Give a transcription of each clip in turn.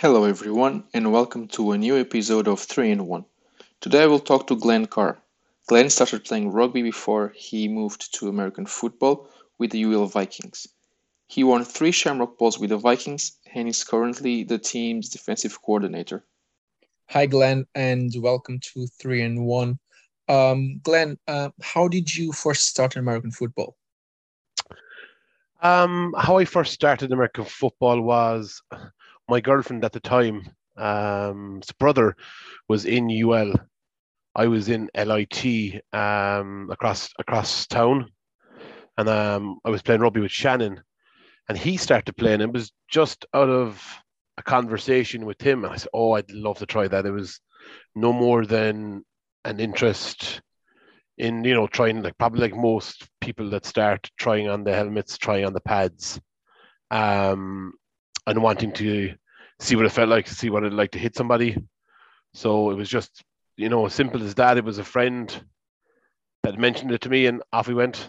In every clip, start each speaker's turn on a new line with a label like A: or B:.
A: Hello everyone and welcome to a new episode of 3 in 1. Today I will talk to Glen Carr. Glen started playing rugby before he moved to American football with the UL Vikings. He won three Shamrock Bowls with the Vikings and is currently the team's defensive coordinator.
B: Hi Glen and welcome to 3 in 1. Um, Glen, uh, how did you first start in American football?
C: Um, how I first started American football was my girlfriend at the time, um, brother was in UL. I was in LIT um, across across town, and um, I was playing rugby with Shannon, and he started playing. It was just out of a conversation with him, and I said, "Oh, I'd love to try that." It was no more than an interest in you know trying like probably like most people that start trying on the helmets, trying on the pads, um, and wanting to see what it felt like, to see what it'd like to hit somebody. So it was just, you know, as simple as that. It was a friend that mentioned it to me, and off we went.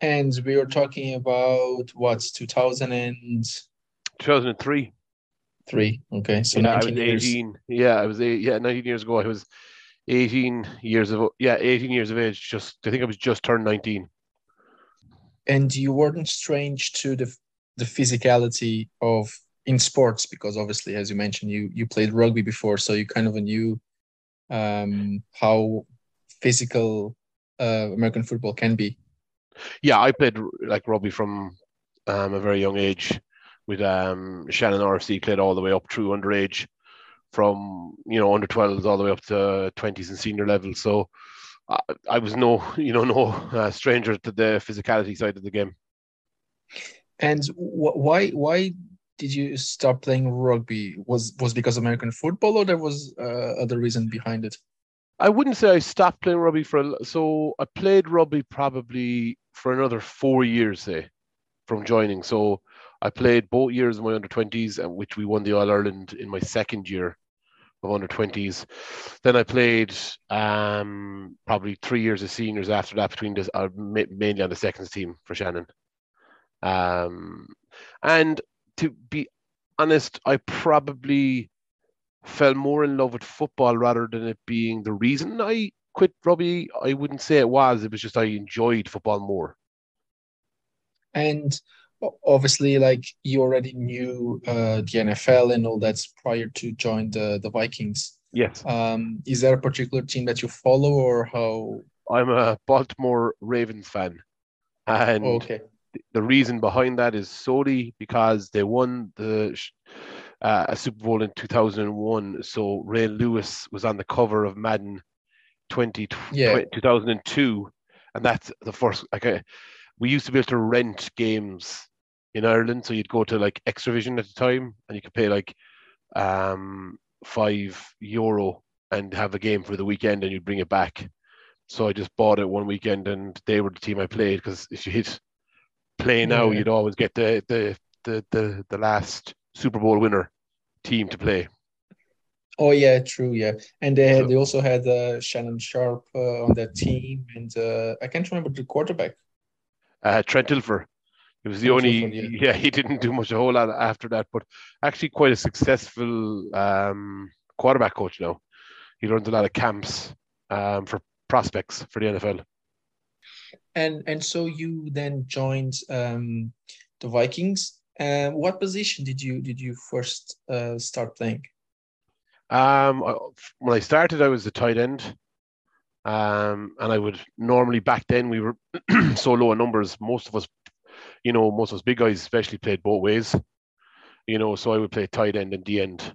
B: And we were talking about what's 2000 and
C: 2003.
B: Three. Okay, so
C: yeah,
B: 19
C: I was 18.
B: years.
C: Yeah, I was eight, yeah, 19 years ago. I was 18 years of yeah, 18 years of age. Just I think I was just turned 19.
B: And you weren't strange to the the physicality of in sports because obviously, as you mentioned, you you played rugby before, so you kind of knew um, how physical uh, American football can be.
C: Yeah, I played like rugby from um, a very young age with um, Shannon RFC played all the way up through underage from you know under 12s all the way up to 20s and senior level so I, I was no you know no uh, stranger to the physicality side of the game
B: and wh- why why did you stop playing rugby was was because american football or there was uh, other reason behind it
C: I wouldn't say I stopped playing rugby for a, so I played rugby probably for another four years say from joining so I played both years of my under 20s, and which we won the All Ireland in my second year of under 20s. Then I played um, probably three years of seniors after that, between this, uh, mainly on the seconds team for Shannon. Um, and to be honest, I probably fell more in love with football rather than it being the reason I quit rugby. I wouldn't say it was. It was just I enjoyed football more.
B: And obviously like you already knew uh, the NFL and all that's prior to join the the Vikings.
C: Yes.
B: Um, is there a particular team that you follow or how?
C: I'm a Baltimore Ravens fan, and
B: oh, okay.
C: The reason behind that is solely because they won the uh, a Super Bowl in 2001. So Ray Lewis was on the cover of Madden 20, yeah. 20 2002, and that's the first. Okay, we used to be able to rent games in Ireland. So you'd go to like Xtra-vision at the time and you could pay like um, five euro and have a game for the weekend and you'd bring it back. So I just bought it one weekend and they were the team I played because if you hit play now, yeah. you'd always get the, the the the the last Super Bowl winner team to play.
B: Oh yeah, true. Yeah, and they had, they also had uh, Shannon Sharpe uh, on that team, and uh, I can't remember the quarterback.
C: Uh, Trent Dilfer. It was the only, yeah, he didn't do much a whole lot after that, but actually quite a successful um, quarterback coach now. He runs a lot of camps um, for prospects for the NFL.
B: And and so you then joined um, the Vikings. Um, what position did you did you first uh, start playing?
C: Um, when I started, I was the tight end. Um, and I would normally back then we were so low in numbers. Most of us you know, most of us big guys especially played both ways. You know, so I would play tight end and D end.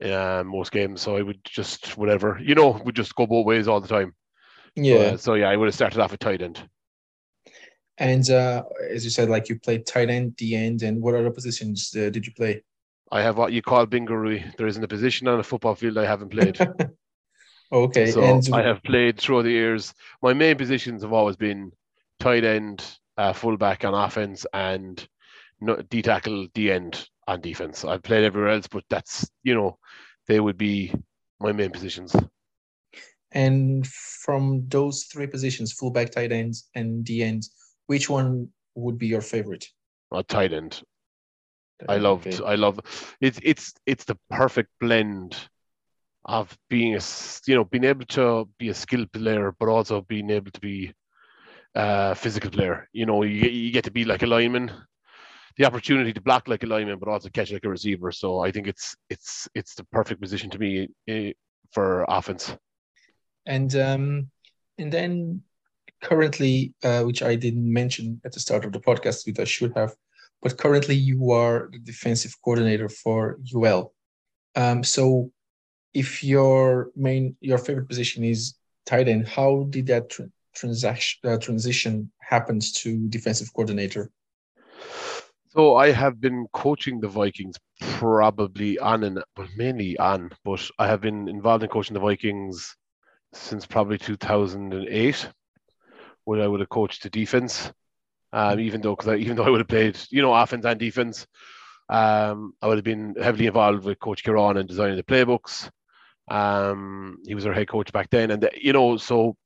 C: Uh, most games, so I would just whatever, you know, would just go both ways all the time.
B: Yeah.
C: So, so yeah, I would have started off with tight end.
B: And uh, as you said, like you played tight end, D end, and what other positions uh, did you play?
C: I have what you call bingaroo. There isn't a position on a football field I haven't played.
B: okay.
C: So and... I have played through the years. My main positions have always been tight end, uh, fullback on offense and D tackle, D end on defense. I've played everywhere else, but that's you know they would be my main positions.
B: And from those three positions, fullback, tight ends, and D end, which one would be your favorite?
C: A tight end. I loved.
B: Okay.
C: I love. It's it's it's the perfect blend of being a you know being able to be a skilled player, but also being able to be a physical player. You know, you get- you get to be like a lineman, the opportunity to block like a lineman, but also catch like a receiver. So I think it's it's it's the perfect position to me eh, for offense.
B: And um, and then currently, uh, which I didn't mention at the start of the podcast, which I should have, but currently you are the defensive coordinator for UL. Um, so if your main your favorite position is tight end, how did that tr- transaction uh, transition happens to defensive coordinator?
C: So I have been coaching the Vikings probably on and well mainly on, but I have been involved in coaching the Vikings since probably 2008, when I would have coached the defense. Um, even though, because even though I would have played, you know, offense and defense, um, I would have been heavily involved with Coach Kieran and designing the playbooks. Um, he was our head coach back then, and the, you know, so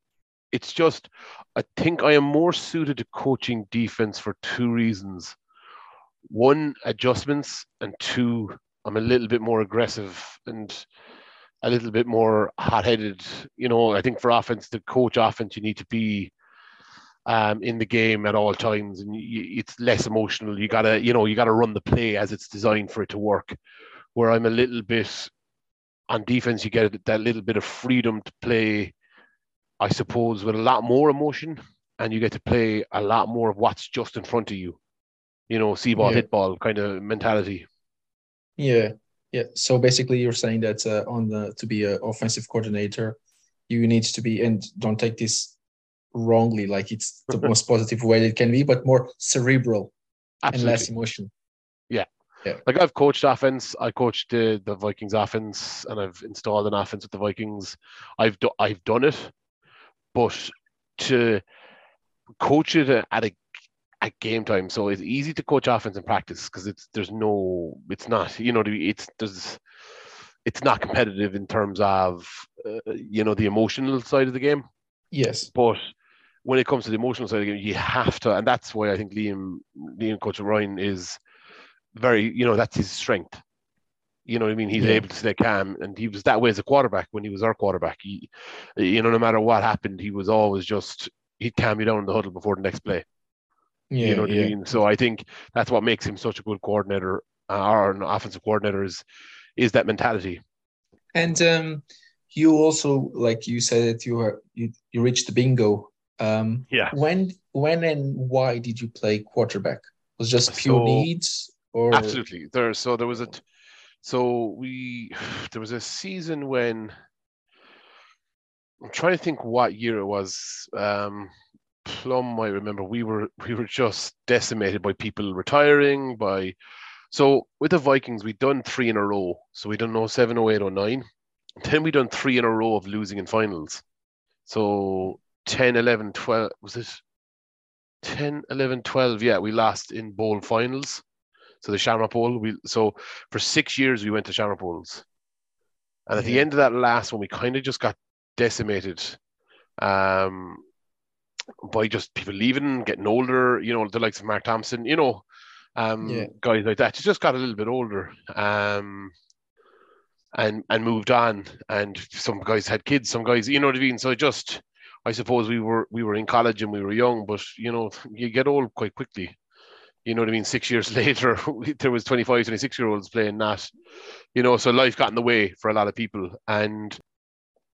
C: it's just, I think I am more suited to coaching defense for two reasons one adjustments and two i'm a little bit more aggressive and a little bit more hot-headed you know i think for offense to coach offense you need to be um, in the game at all times and you, it's less emotional. You gotta you know you gotta run the play as it's designed for it to work. Where i'm a little bit on defense you get that little bit of freedom to play i suppose with a lot more emotion and you get to play a lot more of what's just in front of you. You know, see ball,
B: Yeah.
C: hit ball kind of mentality.
B: Yeah, yeah. So basically, you're saying that uh, on the to be an offensive coordinator, you need to be and don't take this wrongly, like it's the most positive way it can be, but more cerebral and less emotion. Yeah. Yeah.
C: Like I've coached offense, I coached the, the Vikings offense, and I've installed an offense with the Vikings. I've do, I've done it, but to coach it at a at game time, so it's easy to coach offense in practice because it's there's no, it's not, you know, it's there's, it's not competitive in terms of, uh, you know, the emotional side of the game.
B: Yes.
C: But when it comes to the emotional side of the game, you have to, and that's why I think Liam, Liam Coach Ryan is very, you know, that's his strength. You know what I mean? He's
B: Yeah.
C: able to stay calm, and he was that way as a quarterback when he was our quarterback. He, you know, no matter what happened, he was always just he'd calm you down in the huddle before the next play.
B: Yeah.
C: you know what
B: yeah.
C: I mean? So I think that's what makes him such a good coordinator, uh, or an offensive coordinator is is that mentality.
B: And um, you also, like you said, that you are you you reached the bingo. Um,
C: Yeah.
B: when when and why did you play quarterback? Was it just pure
C: So-
B: needs or
C: Absolutely. There. So there was a. T- so we there was a season when I'm trying to think what year it was. Um, Plum, I remember we were we were just decimated by people retiring. By so with the Vikings, we'd done three in a row. So we done 07, 08, 09. Then we done three in a row of losing in finals. So 10, 11, 12 was it 10, 11, 12? Yeah, we lost in bowl finals. So the Shamrock Bowl. We so for six years we went to Shamrock Bowls, and at the end of that last one, we kind of just got decimated, um, by just people leaving, getting older. You know, the likes of Mark Thompson. You know, um,
B: Yeah.
C: guys like that. Just got a little bit older, um, and and moved on. And some guys had kids. Some guys, you know what I mean. So it just. I suppose we were we were in college and we were young, but you know you get old quite quickly you know what I mean? Six years later, there was 25, 26 year olds playing that, you know, so life got in the way for a lot of people. And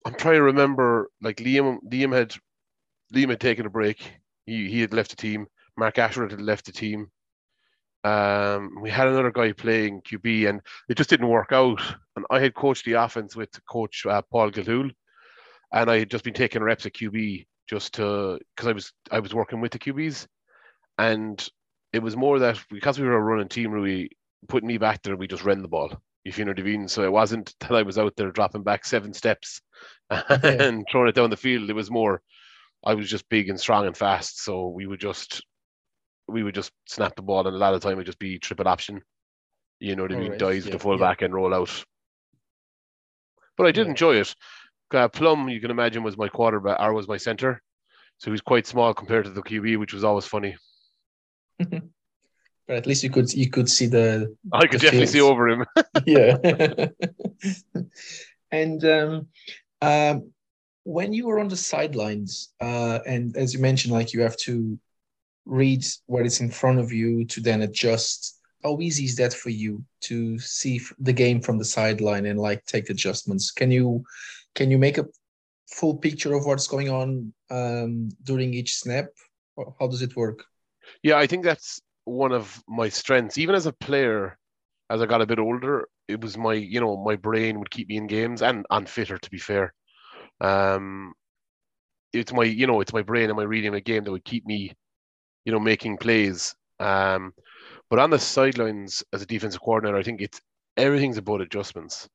C: I'm trying to remember, like Liam, Liam had, Liam had taken a break. He, he had left the team. Mark Ashworth had left the team. Um, we had another guy playing QB and it just didn't work out. And I had coached the offense with coach uh, Paul Gilhool and I had just been taking reps at QB just to, cause I was, I was working with the QBs and it was more that because we were a running team, we put me back there, we just ran the ball, if you know what I mean. So it wasn't that I was out there dropping back seven steps and throwing it down the field. It was more, I was just big and strong and fast. So we would just, we would just snap the ball, and a lot of the time it would just be triple option. You know what I mean?
B: Alright,
C: Dive
B: yeah,
C: the fullback and roll out. But I did
B: Yeah.
C: enjoy it. Uh, Plum, you can imagine, was my quarterback or was my center. So he was quite small compared to the QB, which was always funny.
B: but at least you could you could see the.
C: I could
B: the
C: definitely see
B: fields.
C: over him.
B: yeah. and um, um, when you were on the sidelines, uh, and as you mentioned, like you have to read what is in front of you to then adjust. How easy is that for you to see the game from the sideline and like take adjustments? Can you can you make a full picture of what's going on um, during each snap? How does it work?
C: Yeah, I think that's one of my strengths. Even as a player, as I got a bit older, it was my, you know, my brain would keep me in games and and fitter, to be fair. Um, it's my, you know, it's my brain and my reading of a game that would keep me, you know, making plays. Um, but on the sidelines as a defensive coordinator, I think it's everything's about adjustments.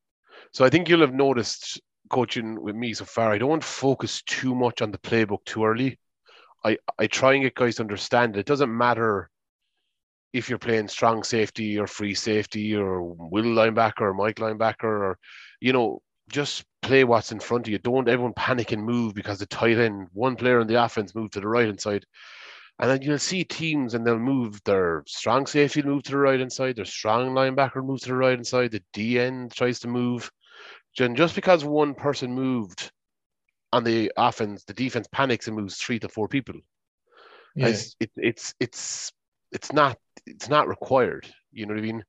C: So I think you'll have noticed coaching with me so far, I don't focus too much on the playbook too early. I, I try and get guys to understand it. It doesn't matter if you're playing strong safety or free safety or will linebacker or Mike linebacker or you know just play what's in front of you. Don't everyone panic and move because the tight end, one player on the offense moved to the right hand side. And then you'll see teams and they'll move their strong safety move to the right hand side, their strong linebacker move to the right hand side, the D end tries to move. And just because one person moved on the offense, the defense panics and moves three to four people.
B: Yeah,
C: It's it, it's it's it's not it's not required. You know what I mean?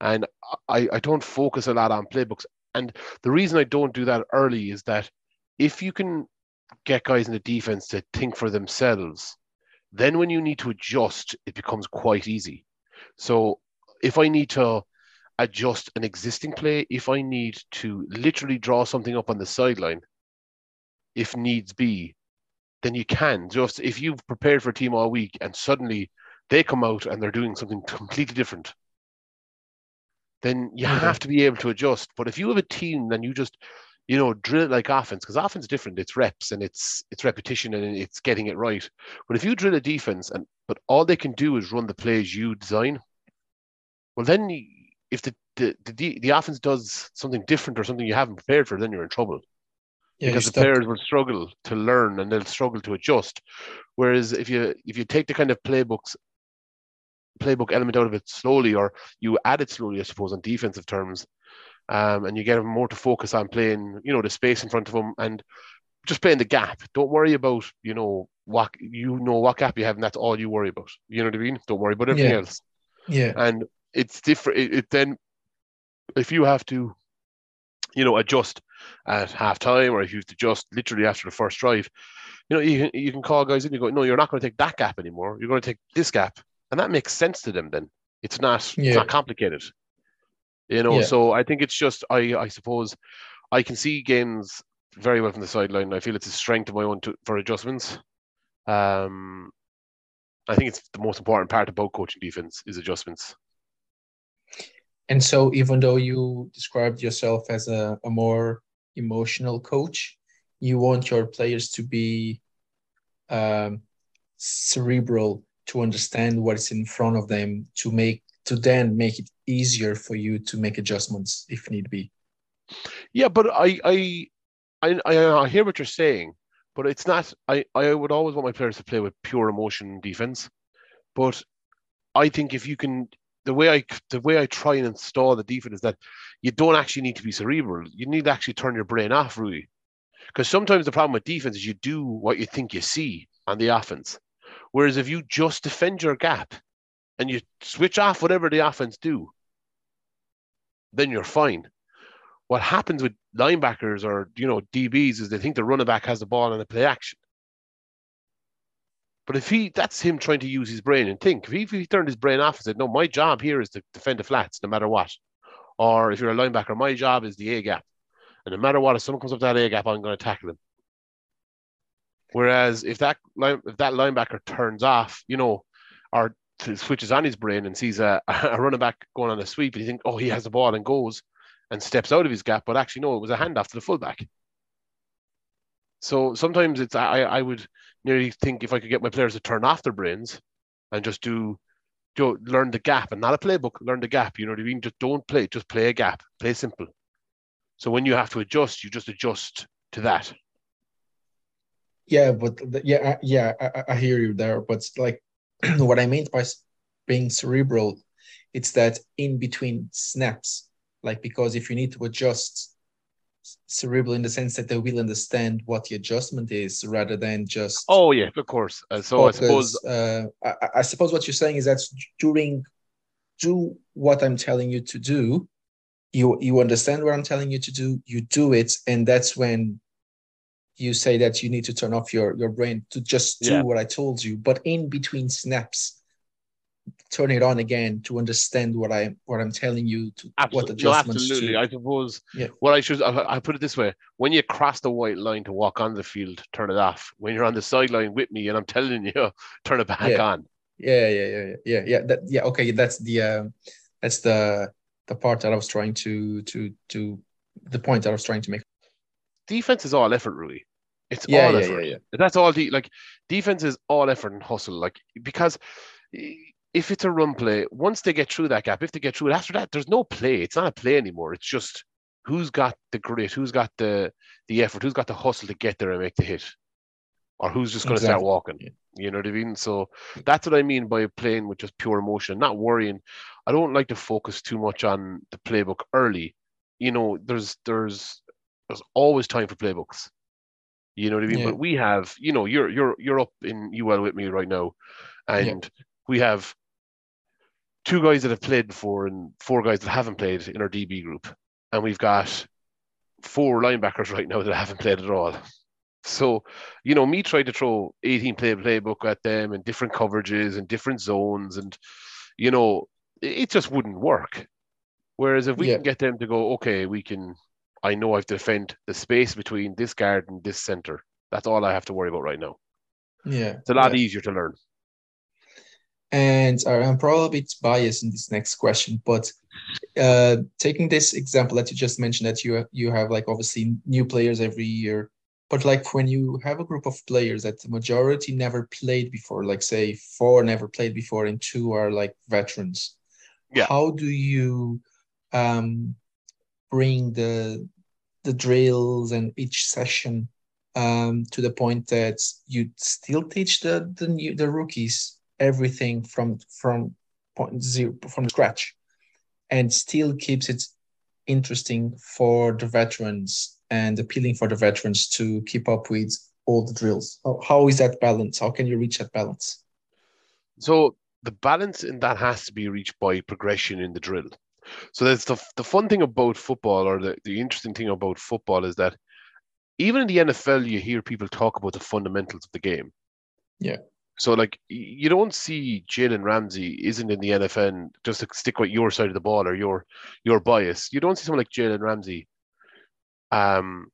C: And I I don't focus a lot on playbooks. And the reason I don't do that early is that if you can get guys in the defense to think for themselves, then when you need to adjust, it becomes quite easy. So if I need to adjust an existing play, if I need to literally draw something up on the sideline, if needs be, then you can. Just if you've prepared for a team all week and suddenly they come out and they're doing something completely different, then you
B: Okay.
C: have to be able to adjust. But if you have a team, then you just, you know, drill it like offense, because offense is different. It's reps and it's it's repetition and it's getting it right. But if you drill a defense and but all they can do is run the plays you design, well then if the the, the the offense does something different or something you haven't prepared for, then you're in trouble
B: yeah,
C: because the players will struggle to learn and they'll struggle to adjust. Whereas if you if you take the kind of playbooks playbook element out of it slowly, or you add it slowly, I suppose, on defensive terms, um, and you get them more to focus on playing, you know, the space in front of them and just playing the gap. Don't worry about, you know, what you know what gap you have, and that's all you worry about. You know what I mean? Don't worry about everything
B: Yeah.
C: else.
B: Yeah,
C: And it's different. It, it then, if you have to, you know, adjust at halftime, or if you have to adjust literally after the first drive, you know, you can, you can call guys in. You go, no, you're not going to take that gap anymore. You're going to take this gap, and that makes sense to them. Then it's not
B: Yeah.
C: it's not complicated. You know,
B: Yeah.
C: so I think it's just I I suppose I can see games very well from the sideline. I feel it's a strength of my own to, for adjustments. Um, I think it's the most important part about coaching defense is adjustments.
B: And so, even though you described yourself as a, a more emotional coach, you want your players to be um, cerebral to understand what is in front of them to make to then make it easier for you to make adjustments if need be.
C: Yeah, but I, I, I, I, I hear what you're saying, but it's not. I, I would always want my players to play with pure emotion defense, but I think if you can, the way I, the way I try and install the defense is that you don't actually need to be cerebral. You need to actually turn your brain off, really, because sometimes the problem with defense is you do what you think you see on the offense, whereas if you just defend your gap and you switch off whatever the offense do, then you're fine what happens with linebackers or you know DBs is they think the running back has the ball and they play action. But if he that's him trying to use his brain and think. If he, if he turned his brain off and said, No, my job here is to defend the flats no matter what. Or if you're a linebacker, my job is the A gap. And no matter what, if someone comes up that A gap, I'm going to tackle him. Whereas if that if that linebacker turns off, you know, or switches on his brain and sees a, a running back going on a sweep and he thinks, oh, he has the ball and goes, and steps out of his gap, but actually no, it was a handoff to the fullback. So sometimes it's I I would nearly think if I could get my players to turn off their brains and just do do learn the gap and not a playbook, learn the gap. You know what I mean? Just don't play, just play a gap, play simple. So when you have to adjust, you just adjust to that.
B: Yeah, but the, yeah, I- yeah, I, I- I hear you there. But like, what I meant by being cerebral, it's that in between snaps. Like because if you need to adjust cerebral in the sense that they will understand what the adjustment is rather than just
C: oh yeah of course uh, so focus, i suppose
B: uh, I, I, suppose what you're saying is that during do what i'm telling you to do you you understand what i'm telling you to do you do it and that's when you say that you need to turn off your your brain to just do yeah. what i told you but in between snaps turn it on again to understand what I what I'm telling you to
C: absolutely. what adjustments. No, absolutely, to, I suppose. Yeah. What I should I, I, put it this way: when you cross the white line to walk on the field, turn it off. When you're on the sideline with me, and I'm telling you, turn it back
B: yeah.
C: on.
B: Yeah, yeah, yeah, yeah, yeah. That, yeah. Okay, that's the uh, that's the the part that I was trying to to to the point that I was trying to make.
C: Defense is all effort, really. It's
B: yeah,
C: all
B: yeah,
C: effort.
B: Yeah.
C: That's all. De- like defense is all effort and hustle. Like because if it's a run play, once they get through that gap, if they get through it after that, there's no play. It's not a play anymore. It's just who's got the grit, who's got the the effort, who's got the hustle to get there and make the hit, or who's just going to exactly. start walking. You know what I mean? So that's what I mean by playing with just pure emotion, not worrying. I don't like to focus too much on the playbook early. You know, there's there's there's always time for playbooks. You know what I mean? Yeah. But we have, you know, you're you're you're up in UL with me right now, and yeah. we have two guys that have played before and four guys that haven't played in our DB group. And we've got four linebackers right now that haven't played at all. So, you know, me trying to throw 18 play playbook at them and different coverages and different zones, and you know, it just wouldn't work. Whereas if we yeah. can get them to go, okay, we can. I know I've defend the space between this guard and this center. That's all I have to worry about right now.
B: Yeah,
C: it's a lot
B: yeah.
C: easier to learn.
B: And uh, I'm probably a bit biased in this next question, but uh, taking this example that you just mentioned, that you you have like obviously new players every year, but like when you have a group of players that the majority never played before, like say four never played before and two are like veterans,
C: yeah.
B: how do you um, bring the the drills and each session um, to the point that you still teach the the new the rookies everything from from point zero from scratch and still keeps it interesting for the veterans and appealing for the veterans to keep up with all the drills. How, how is that balance? How can you reach that balance?
C: So the balance in that has to be reached by progression in the drill so that's the, the fun thing about football or the, the interesting thing about football is that even in the nfl you hear people talk about the fundamentals of the game
B: yeah
C: so like you don't see Jalen Ramsey isn't in the NFL just to stick with your side of the ball or your your bias. You don't see someone like Jalen Ramsey um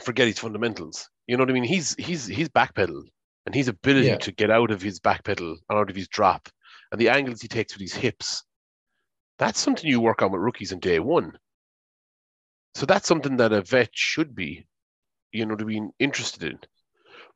C: forget his fundamentals. You know what I mean? He's he's he's backpedal and his ability yeah. to get out of his backpedal and out of his drop and the angles he takes with his hips. That's something you work on with rookies in day one. So that's something that a vet should be, you know, to be interested in.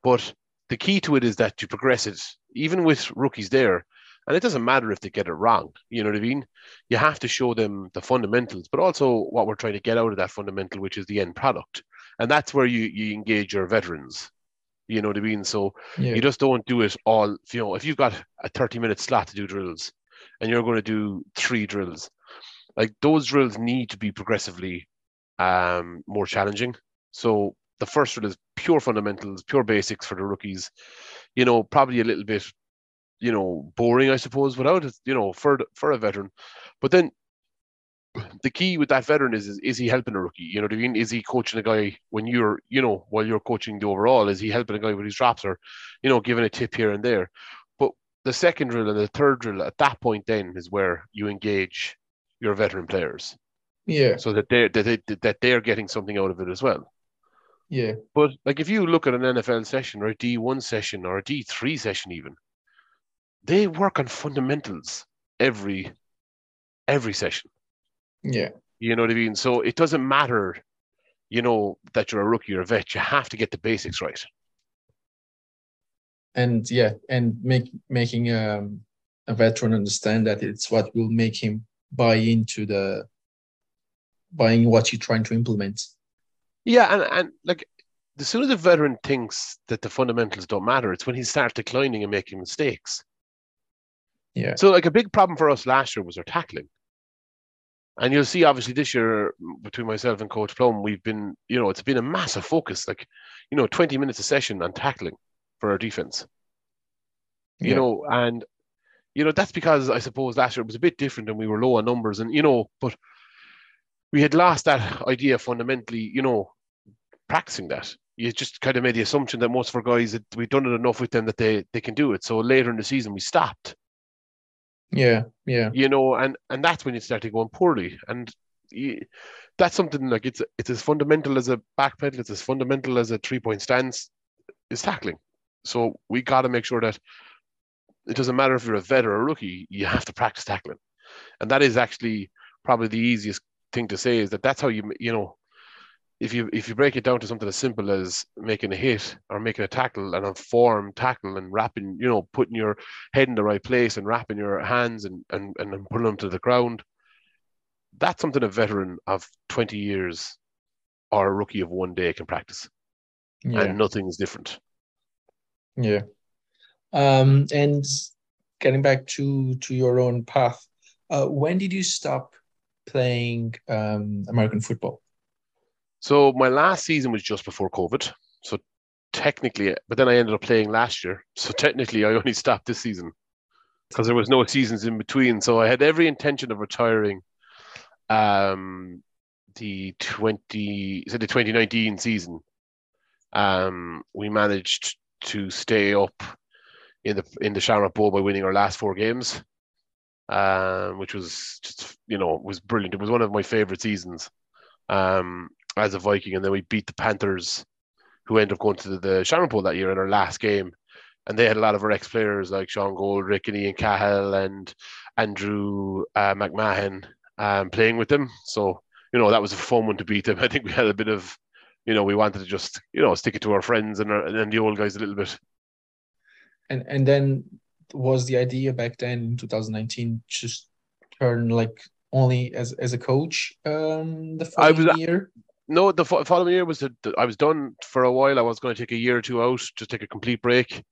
C: But the key to it is that you progress it, even with rookies there. And it doesn't matter if they get it wrong. You know what I mean? You have to show them the fundamentals, but also what we're trying to get out of that fundamental, which is the end product. And that's where you, you engage your veterans. You know what I mean? So yeah. you just don't do it all. You know, if you've got a 30 minute slot to do drills and you're going to do three drills, like those drills need to be progressively um, more challenging. So the first drill is pure fundamentals, pure basics for the rookies. You know, probably a little bit, you know, boring, I suppose, without you know, for for a veteran. But then the key with that veteran is, is is he helping a rookie? You know what I mean? Is he coaching a guy when you're, you know, while you're coaching the overall? Is he helping a guy with his drops or, you know, giving a tip here and there? The second drill and the third drill at that point then is where you engage your veteran players.
B: Yeah.
C: So that they that they that they're getting something out of it as well.
B: Yeah.
C: But like if you look at an NFL session or a D1 session or a D3 session even, they work on fundamentals every every session.
B: Yeah.
C: You know what I mean? So it doesn't matter, you know, that you're a rookie or a vet. You have to get the basics right.
B: And yeah, and make making um, a veteran understand that it's what will make him buy into the buying what you're trying to implement.
C: Yeah, and, and like the sooner the veteran thinks that the fundamentals don't matter, it's when he starts declining and making mistakes.
B: Yeah.
C: So like a big problem for us last year was our tackling. And you'll see obviously this year between myself and Coach Plum, we've been, you know, it's been a massive focus, like, you know, 20 minutes a session on tackling for our defense. You
B: Yeah.
C: know, and you know, that's because I suppose last year it was a bit different and we were low on numbers and you know, but we had lost that idea fundamentally, you know, practicing that. You just kind of made the assumption that most of our guys that we've done it enough with them that they they can do it. So later in the season we stopped
B: Yeah. Yeah.
C: you know, and and that's when it started going poorly, and you, that's something like it's it's as fundamental as a back pedal, it's as fundamental as a three point stance, is tackling. So we got to make sure that it doesn't matter if you're a vet or a rookie, you have to practice tackling, and that is actually probably the easiest thing to say is that that's how you you know. If you if you break it down to something as simple as making a hit or making a tackle and a form tackle and wrapping, you know, putting your head in the right place and wrapping your hands and and and pulling them to the ground. That's something a veteran of 20 years or a rookie of one day can practice,
B: Yeah.
C: and nothing is different.
B: Yeah. Um, and getting back to to your own path, uh, when did you stop playing um, American football?
C: So my last season was just before COVID. So technically, but then I ended up playing last year. So technically, I only stopped this season because there was no seasons in between. So I had every intention of retiring. Um, the twenty so the twenty nineteen season. Um, we managed to stay up in the in the Shamrock Bowl by winning our last four games, um, which was just you know was brilliant. It was one of my favorite seasons. Um, as a Viking, and then we beat the Panthers, who ended up going to the, the Shamrock Bowl that year in our last game. And they had a lot of our ex players like Sean Goldrick and Ian Cahill and Andrew uh, McMahon um, playing with them. So, you know, that was a fun one to beat them. I think we had a bit of, you know, we wanted to just, you know, stick it to our friends and, our, and the old guys a little bit.
B: And and then was the idea back then in 2019 just turn like only as as a coach um the
C: I
B: following
C: was-
B: year?
C: No, the fo- following year was that I was done for a while. I was going to take a year or two out, just take a complete break.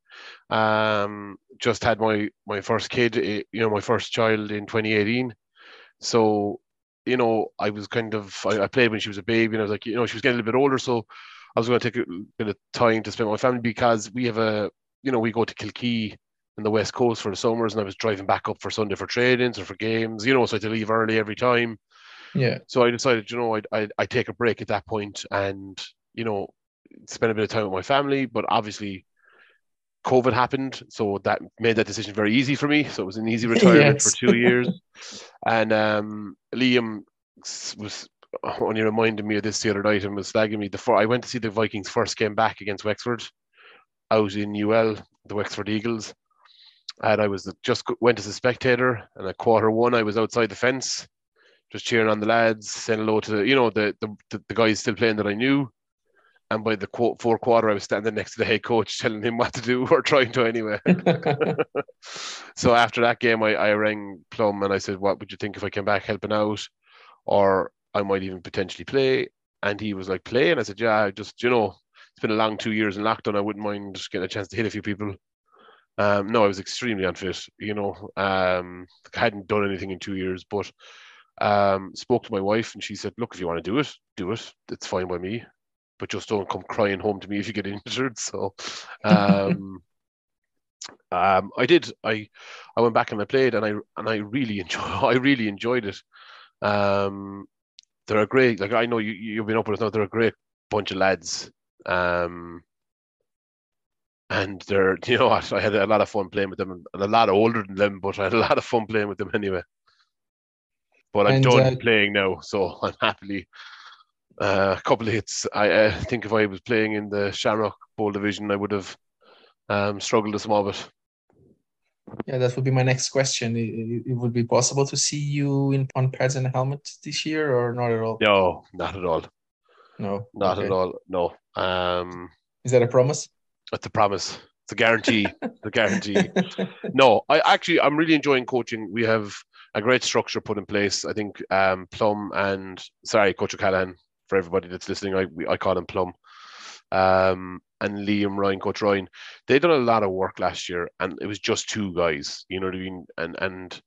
C: Um, just had my my first kid, eh, you know, my first child in 2018. So, you know, I was kind of I, I played when she was a baby, and I was like, you know, she was getting a little bit older, so I was going to take a bit of time to spend with my family because we have a, you know, we go to Kilkee in the west coast for the summers, and I was driving back up for Sunday for trainings or for games, you know, so I had to leave early every time
B: Yeah.
C: so I decided, you know, I'd, I'd, I'd take a break at that point and, you know, spend a bit of time with my family. But obviously, COVID happened. So that made that decision very easy for me. So it was an easy retirement
B: Yes.
C: for two years. And um, Liam was only reminded me of this the other night and was slagging me. The fir- I went to see the Vikings first game back against Wexford out in UL, the Wexford Eagles. And I was just went as a spectator. And at quarter one, I was outside the fence just cheering on the lads, saying hello to you know the, the, the guys still playing that I knew. And by the qu- fourth quarter, I was standing next to the head coach, telling him what to do or trying to anyway. so after that game, I, I rang Plum and I said, "What would you think if I came back helping out, or I might even potentially play?" And he was like, "Play," and I said, "Yeah, just you know, it's been a long two years in lockdown. I wouldn't mind just getting a chance to hit a few people." Um, no, I was extremely unfit. You know, um, I hadn't done anything in two years, but um, spoke to my wife and she said, "Look, if you want to do it, do it. It's fine by me, but just don't come crying home to me if you get injured." So, um, um, I did. I I went back and I played, and I and I really enjoy. I really enjoyed it. Um, they're a great. Like I know you you've been up with us now. They're a great bunch of lads. Um, and they're you know what, I had a lot of fun playing with them, and a lot older than them, but I had a lot of fun playing with them anyway. But I'm
B: And,
C: done
B: uh,
C: playing now, so I'm happily uh, a couple of hits. I think if I was playing in the Shamrock Bowl division, I would have um, struggled a small bit.
B: Yeah, that would be my next question. It, it, would be possible to see you in on pads and helmet this year, or not at all?
C: No, not at all.
B: No,
C: Not
B: Okay.
C: at all. No. Um,
B: Is that a promise?
C: it's a promise. It's a guarantee. a guarantee. No, I actually I'm really enjoying coaching. We have a great structure put in place. I think um, Plum and sorry, Coach O'Callaghan for everybody that's listening. I we, I call him Plum. um, and Liam Ryan, Coach Ryan, they done a lot of work last year, and it was just two guys. You know what I mean? And and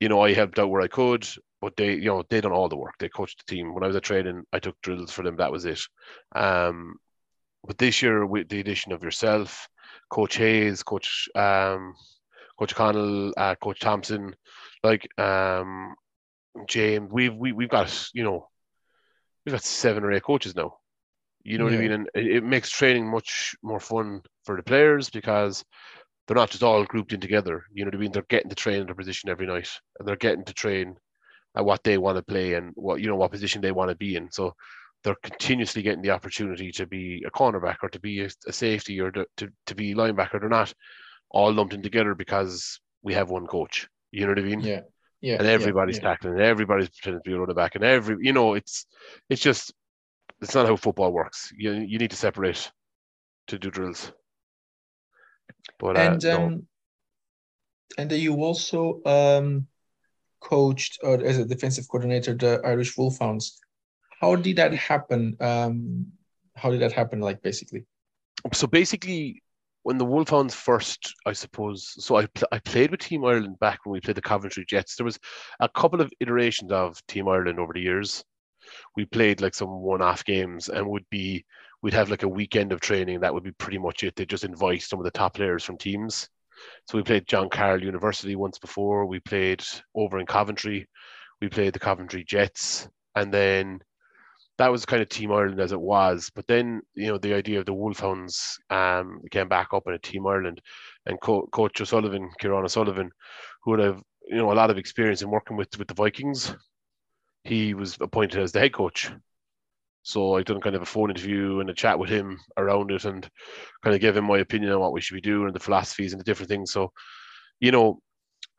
C: you know, I helped out where I could, but they, you know, they done all the work. They coached the team. When I was at training, I took drills for them. That was it. Um, but this year, with the addition of yourself, Coach Hayes, Coach um, Coach Connell, uh, Coach Thompson, like um, James, we've we, we've got you know we've got seven or eight coaches now. You know yeah. what I mean? And it, it makes training much more fun for the players because they're not just all grouped in together. You know what I mean? They're getting to train in their position every night, and they're getting to train at what they want to play and what you know what position they want to be in. So they're continuously getting the opportunity to be a cornerback or to be a, a safety or to, to, to be linebacker. They're not all lumped in together because we have one coach. You know what I mean?
B: Yeah. Yeah.
C: And everybody's
B: yeah, yeah.
C: tackling and everybody's pretending to be a running back and every you know, it's it's just it's not how football works. You you need to separate to do drills. But
B: and
C: uh,
B: um,
C: no.
B: and then you also um, coached or as a defensive coordinator the Irish Wolfhounds. How did that happen? Um, how did that happen? Like basically.
C: So basically, when the Wolfhounds first, I suppose, so I pl- I played with Team Ireland back when we played the Coventry Jets. There was a couple of iterations of Team Ireland over the years. We played like some one-off games and would be we'd have like a weekend of training. That would be pretty much it. They just invite some of the top players from teams. So we played John Carroll University once before. We played over in Coventry. We played the Coventry Jets, and then that was kind of Team Ireland as it was. But then you know the idea of the Wolfhounds um, came back up in a Team Ireland, and Co- Coach O'Sullivan, Kieran O'Sullivan, who would have you know a lot of experience in working with with the Vikings, he was appointed as the head coach. So I done kind of a phone interview and a chat with him around it, and kind of gave him my opinion on what we should be doing and the philosophies and the different things. So, you know,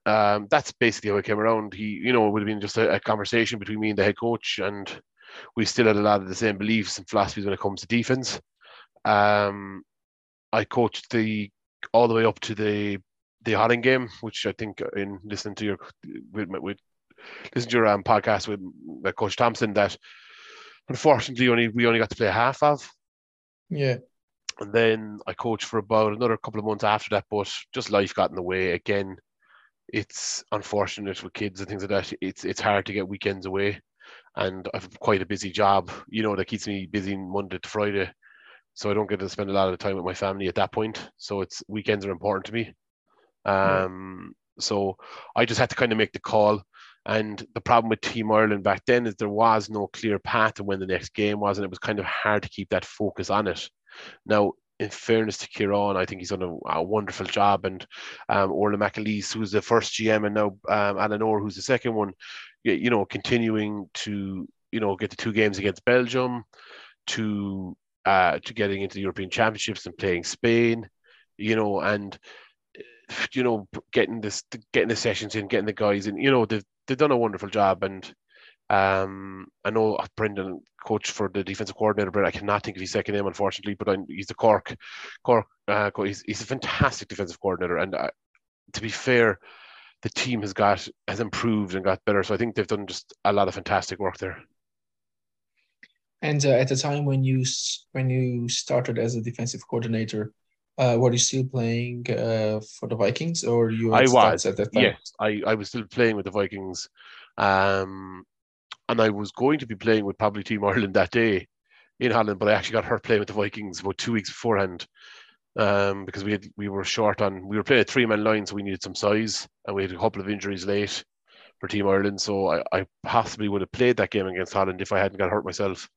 C: um, that's basically how it came around. He, you know, it would have been just a, a, conversation between me and the head coach, and we still had a lot of the same beliefs and philosophies when it comes to defense. Um, I coached the all the way up to the the Holland game, which I think in listening to your with, with listen to your um, podcast with, with Coach Thompson that unfortunately only we only got to play half of.
B: Yeah.
C: And then I coached for about another couple of months after that, but just life got in the way. Again, it's unfortunate with kids and things like that. It's it's hard to get weekends away, and I've quite a busy job, you know, that keeps me busy Monday to Friday. So I don't get to spend a lot of time with my family at that point. So it's weekends are important to me. Um, yeah. so I just had to kind of make the call. And the problem with Team Ireland back then is there was no clear path to when the next game was, and it was kind of hard to keep that focus on it. Now, in fairness to Kieran, I think he's done a, a wonderful job. And um, Orla McAleese, who's the first GM, and now um, Alan Orr, who's the second one, you know, continuing to you know get the two games against Belgium, to uh, to getting into the European Championships and playing Spain, you know, and you know getting this getting the sessions in, getting the guys in, you know, they've they've done a wonderful job and. Um, I know Brendan, coach for the defensive coordinator, but I cannot think of his second name, unfortunately. But I'm, he's the Cork, Cork. Uh, he's, he's a fantastic defensive coordinator, and uh, to be fair, the team has got has improved and got better. So I think they've done just a lot of fantastic work there.
B: And uh, at the time when you when you started as a defensive coordinator, uh, were you still playing uh, for the Vikings, or you?
C: I was at that time? Yes, I, I was still playing with the Vikings, um, and I was going to be playing with probably Team Ireland that day in Holland, but I actually got hurt playing with the Vikings about two weeks beforehand um, because we had we were short on we were playing a three man line, so we needed some size, and we had a couple of injuries late for Team Ireland. So I, I possibly would have played that game against Holland if I hadn't got hurt myself.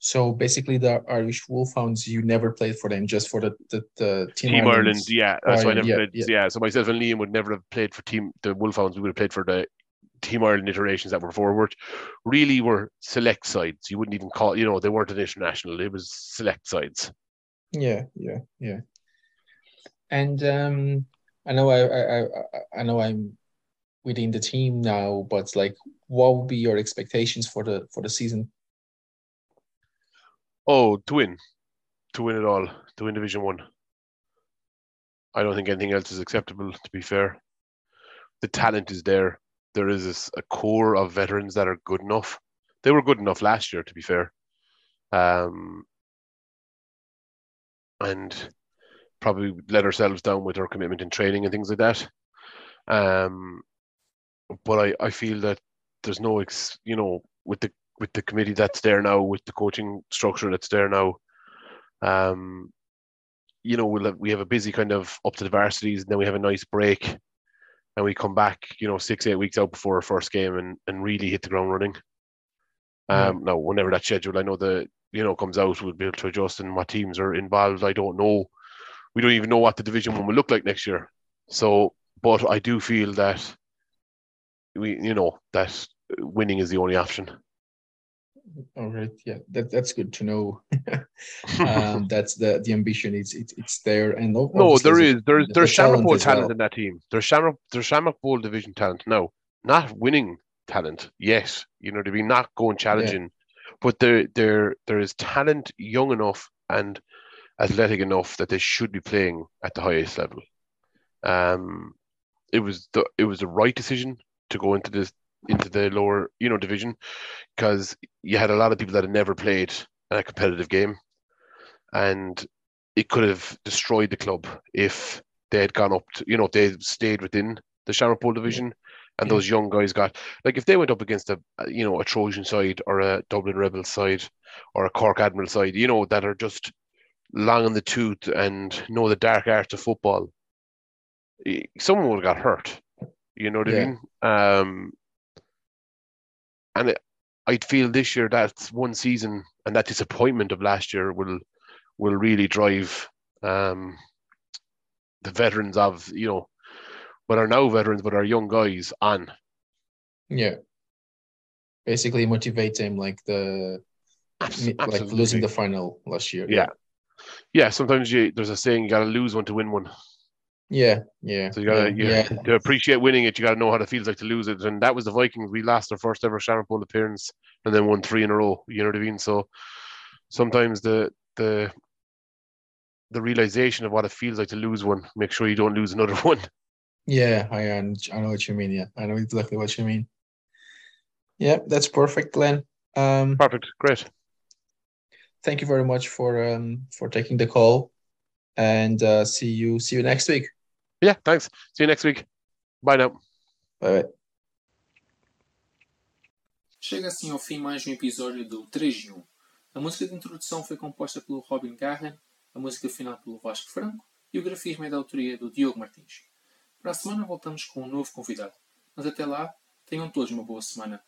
B: So basically, the Irish Wolfhounds, you never played for them, just for the the, the
C: Team, Team Ireland. Yeah, that's why I never yeah, played. Yeah. yeah. so myself and Liam would never have played for Team the Wolfhounds. We would have played for the Team Ireland iterations that were forward. Really, were select sides. You wouldn't even call, you know, they weren't an international. It was select sides.
B: Yeah, yeah, yeah. And um, I know I, I I know I'm within the team now, but like, what would be your expectations for the for the season?
C: Oh, to win, to win it all, to win Division One. I don't think anything else is acceptable. To be fair, the talent is there. There is a core of veterans that are good enough. They were good enough last year, to be fair. Um, and probably let ourselves down with our commitment in training and things like that. Um, but I, I feel that there's no ex, you know with the with the committee that's there now with the coaching structure that's there now um you know we'll have, we have a busy kind of up to the varsities and then we have a nice break and we come back you know six eight weeks out before our first game and and really hit the ground running um yeah. now whenever that schedule i know the you know comes out we'll be able to adjust and what teams are involved i don't know we don't even know what the division one will look like next year so but i do feel that we you know that winning is the only option.
B: All right, yeah, that that's good to know. um, that's the the ambition. It's it's it's there, and
C: no, there is there's there's Shamrock Bowl talent well. in that team. There's Shamrock there's Shamrock Bowl division talent. No, not winning talent. Yes, you know what I mean. Not going challenging, yeah. but there there there is talent young enough and athletic enough that they should be playing at the highest level. Um, it was the it was the right decision to go into this into the lower you know division because you had a lot of people that had never played a competitive game and it could have destroyed the club if they had gone up to you know they stayed within the Shamrock Bowl division and yeah. those young guys got like if they went up against a you know a Trojan side or a Dublin Rebels side or a Cork Admiral side you know that are just long in the tooth and know the dark arts of football someone would have got hurt you know what yeah. I mean? Um, and it, I'd feel this year that's one season and that disappointment of last year will will really drive um, the veterans of you know what are now veterans but are young guys on.
B: Yeah, basically motivate them like the Absolutely. like losing the final last year.
C: Yeah, yeah. Sometimes you there's a saying you got to lose one to win one.
B: Yeah, yeah.
C: So you gotta yeah, yeah. to appreciate winning it, you gotta know how it feels like to lose it. And that was the Vikings. We lost our first ever Shamrock Bowl appearance and then won three in a row. You know what I mean? So sometimes the the the realization of what it feels like to lose one, make sure you don't lose another one.
B: Yeah, I I know what you mean. Yeah, I know exactly what you mean. Yeah, that's perfect, Glen. Um,
C: perfect, great.
B: Thank you very much for um for taking the call, and uh, see you see you next week.
C: Yeah, thanks. See you next week. Bye now.
B: Bye.
A: Chega assim ao fim mais um episódio do 3 em 1. A música de introdução foi composta pelo Robin Garren, a música final pelo Vasco Franco e o grafismo é da autoria do Diogo Martins. Para a semana voltamos com um novo convidado. Mas até lá, tenham todos uma boa semana.